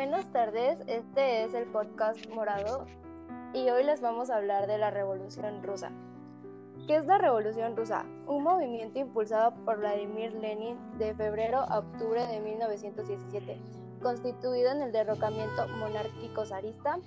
Buenas tardes, este es el podcast Morado y hoy les vamos a hablar de la Revolución Rusa. ¿Qué es la Revolución Rusa? Un movimiento impulsado por Vladimir Lenin de febrero a octubre de 1917, constituido en el derrocamiento monárquico zarista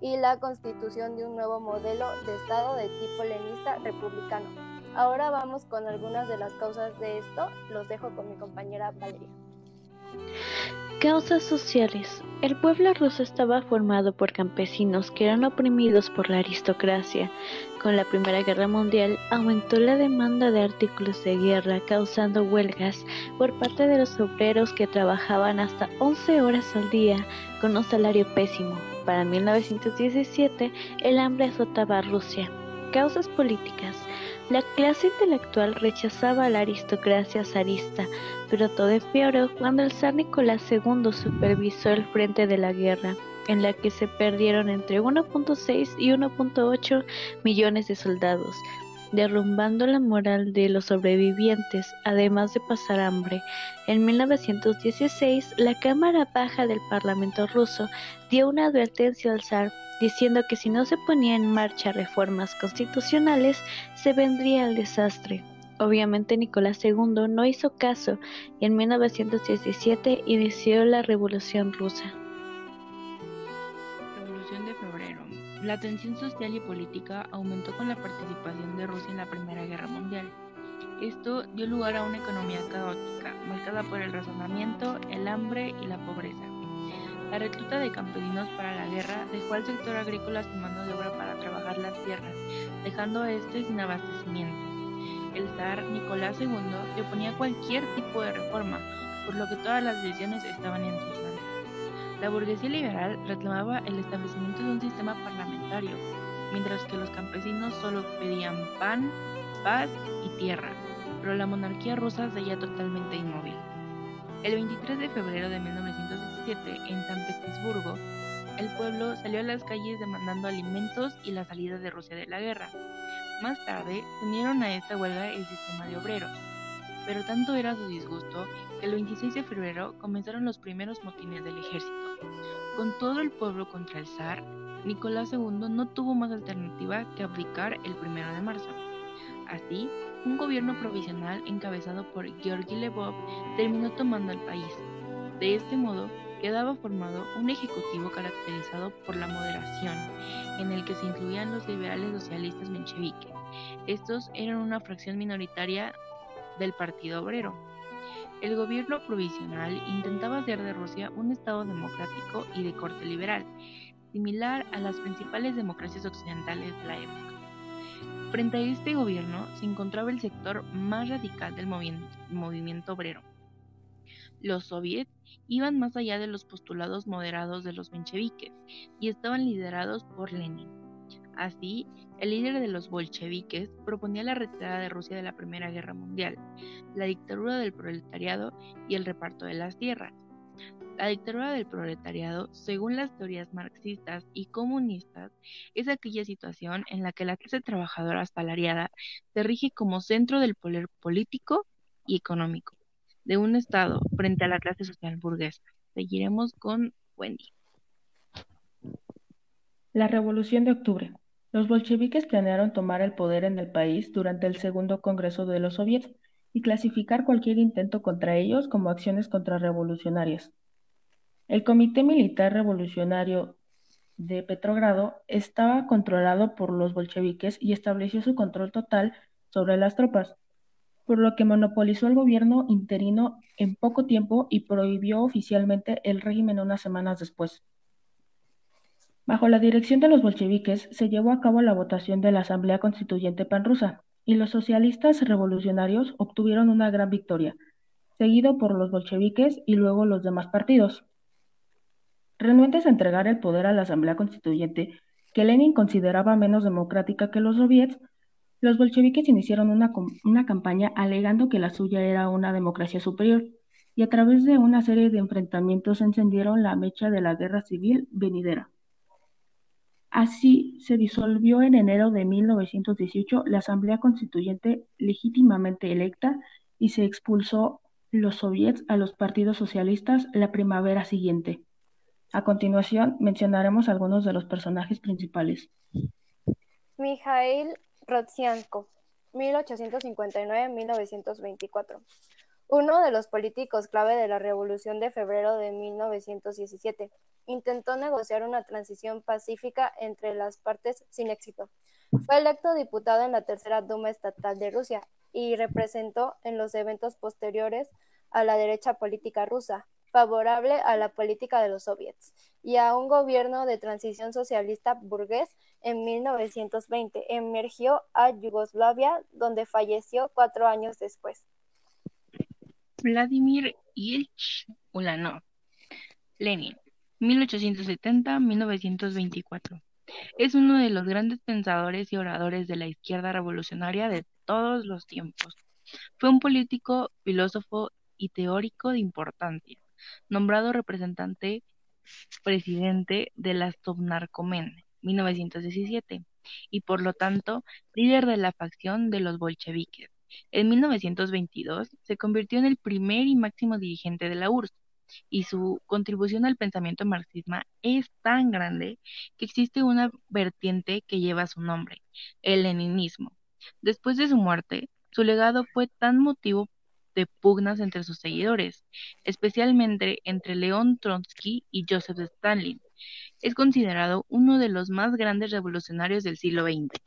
y la constitución de un nuevo modelo de Estado de tipo leninista republicano. Ahora vamos con algunas de las causas de esto. Los dejo con mi compañera Valeria. Causas sociales. El pueblo ruso estaba formado por campesinos que eran oprimidos por la aristocracia. Con la Primera Guerra Mundial aumentó la demanda de artículos de guerra, causando huelgas por parte de los obreros que trabajaban hasta 11 horas al día con un salario pésimo. Para 1917, el hambre azotaba a Rusia. Causas políticas. La clase intelectual rechazaba la aristocracia zarista, pero todo empeoró cuando el zar Nicolás II supervisó el frente de la guerra, en la que se perdieron entre 1.6 y 1.8 millones de soldados, derrumbando la moral de los sobrevivientes, además de pasar hambre. En 1916, la Cámara Baja del Parlamento ruso dio una advertencia al zar diciendo que si no se ponía en marcha reformas constitucionales, se vendría el desastre. Obviamente Nicolás II no hizo caso y en 1917 inició la Revolución Rusa. La tensión social y política aumentó con la participación de Rusia en la Primera Guerra Mundial. Esto dio lugar a una economía caótica, marcada por el razonamiento, el hambre y la pobreza. La recluta de campesinos para la guerra dejó al sector agrícola sin mano de obra para trabajar las tierras, dejando a este sin abastecimiento. El zar Nicolás II se oponía cualquier tipo de reforma, por lo que todas las decisiones estaban en sus manos. La burguesía liberal reclamaba el establecimiento de un sistema parlamentario, mientras que los campesinos solo pedían pan, paz y tierra, pero la monarquía rusa seguía totalmente inmóvil. El 23 de febrero de 1917, en San Petersburgo, el pueblo salió a las calles demandando alimentos y la salida de Rusia de la guerra. Más tarde, unieron a esta huelga el sistema de obreros. Pero tanto era su disgusto que el 26 de febrero comenzaron los primeros motines del ejército. Con todo el pueblo contra el zar, Nicolás II no tuvo más alternativa que abdicar el 1 de marzo. Así, un gobierno provisional encabezado por Georgy Lvov terminó tomando el país. De este modo, quedaba formado un ejecutivo caracterizado por la moderación, en el que se incluían los liberales socialistas mencheviques. Estos eran una fracción minoritaria del Partido Obrero. El gobierno provisional intentaba hacer de Rusia un Estado democrático y de corte liberal, similar a las principales democracias occidentales de la época. Frente a este gobierno se encontraba el sector más radical del movimiento obrero. Los soviets iban más allá de los postulados moderados de los mencheviques y estaban liderados por Lenin. Así, el líder de los bolcheviques proponía la retirada de Rusia de la Primera Guerra Mundial, la dictadura del proletariado y el reparto de las tierras. La dictadura del proletariado, según las teorías marxistas y comunistas, es aquella situación en la que la clase trabajadora asalariada se rige como centro del poder político y económico de un Estado frente a la clase social burguesa. Seguiremos con Wendy. La Revolución de Octubre. Los bolcheviques planearon tomar el poder en el país durante el segundo Congreso de los Soviets y clasificar cualquier intento contra ellos como acciones contrarrevolucionarias. El Comité Militar Revolucionario de Petrogrado estaba controlado por los bolcheviques y estableció su control total sobre las tropas, por lo que monopolizó el gobierno interino en poco tiempo y prohibió oficialmente el régimen unas semanas después. Bajo la dirección de los bolcheviques se llevó a cabo la votación de la Asamblea Constituyente Panrusa y los socialistas revolucionarios obtuvieron una gran victoria, seguido por los bolcheviques y luego los demás partidos. Renuentes a entregar el poder a la Asamblea Constituyente, que Lenin consideraba menos democrática que los soviets, los bolcheviques iniciaron una, una campaña alegando que la suya era una democracia superior, y a través de una serie de enfrentamientos encendieron la mecha de la guerra civil venidera. Así se disolvió en enero de 1918 la Asamblea Constituyente legítimamente electa y se expulsó los soviets a los partidos socialistas la primavera siguiente. A continuación, mencionaremos algunos de los personajes principales. Mikhail Rodzianko, 1859-1924. Uno de los políticos clave de la Revolución de Febrero de 1917. Intentó negociar una transición pacífica entre las partes sin éxito. Fue electo diputado en la Tercera Duma Estatal de Rusia y representó en los eventos posteriores a la derecha política rusa, favorable a la política de los soviets, y a un gobierno de transición socialista burgués en 1920. Emergió a Yugoslavia, donde falleció cuatro años después. Vladimir Ilyich Ulanov, Lenin, 1870-1924. Es uno de los grandes pensadores y oradores de la izquierda revolucionaria de todos los tiempos. Fue un político, filósofo y teórico de importancia, nombrado representante presidente de la Sovnarkomen 1917 y por lo tanto líder de la facción de los bolcheviques. En 1922 se convirtió en el primer y máximo dirigente de la URSS y su contribución al pensamiento marxista es tan grande que existe una vertiente que lleva su nombre, el leninismo. Después de su muerte, su legado fue tan motivo de pugnas entre sus seguidores, especialmente entre León Trotsky y Joseph Stalin. Es considerado uno de los más grandes revolucionarios del siglo XX.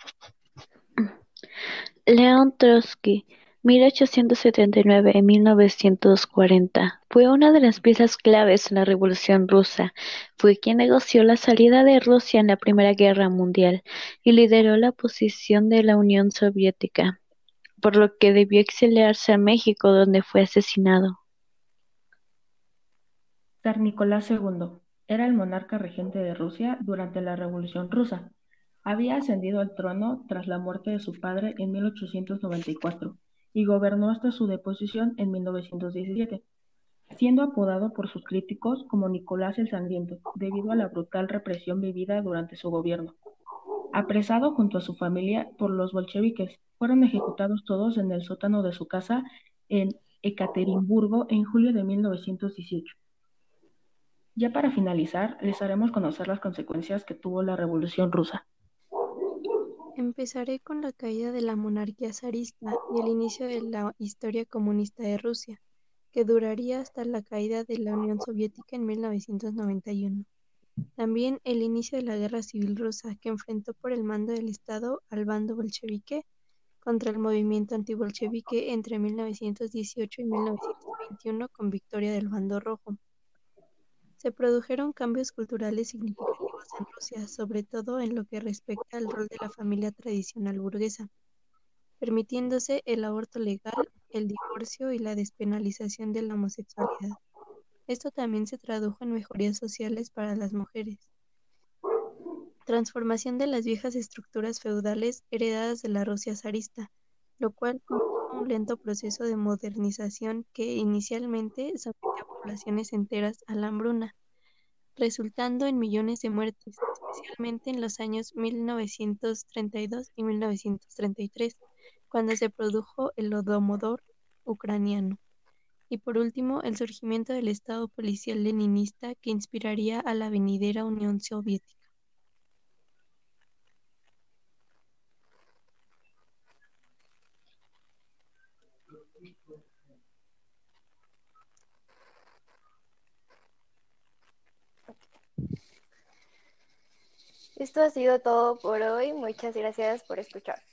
León Trotsky 1879-1940 fue una de las piezas claves en la Revolución rusa. Fue quien negoció la salida de Rusia en la Primera Guerra Mundial y lideró la posición de la Unión Soviética, por lo que debió exiliarse a México donde fue asesinado. Tsar Nicolás II era el monarca regente de Rusia durante la Revolución rusa. Había ascendido al trono tras la muerte de su padre en 1894 y gobernó hasta su deposición en 1917, siendo apodado por sus críticos como Nicolás el Sangriento, debido a la brutal represión vivida durante su gobierno. Apresado junto a su familia por los bolcheviques, fueron ejecutados todos en el sótano de su casa en Ekaterimburgo en julio de 1918. Ya para finalizar, les haremos conocer las consecuencias que tuvo la Revolución rusa. Empezaré con la caída de la monarquía zarista y el inicio de la historia comunista de Rusia, que duraría hasta la caída de la Unión Soviética en 1991. También el inicio de la Guerra Civil Rusa, que enfrentó por el mando del Estado al bando bolchevique contra el movimiento antibolchevique entre 1918 y 1921 con victoria del bando rojo. Se produjeron cambios culturales significativos en Rusia, sobre todo en lo que respecta al rol de la familia tradicional burguesa, permitiéndose el aborto legal, el divorcio y la despenalización de la homosexualidad. Esto también se tradujo en mejorías sociales para las mujeres. Transformación de las viejas estructuras feudales heredadas de la Rusia zarista, lo cual un lento proceso de modernización que inicialmente sometió a poblaciones enteras a la hambruna, resultando en millones de muertes, especialmente en los años 1932 y 1933, cuando se produjo el Lodomodor ucraniano. Y por último, el surgimiento del Estado policial leninista que inspiraría a la venidera Unión Soviética. Esto ha sido todo por hoy. Muchas gracias por escuchar.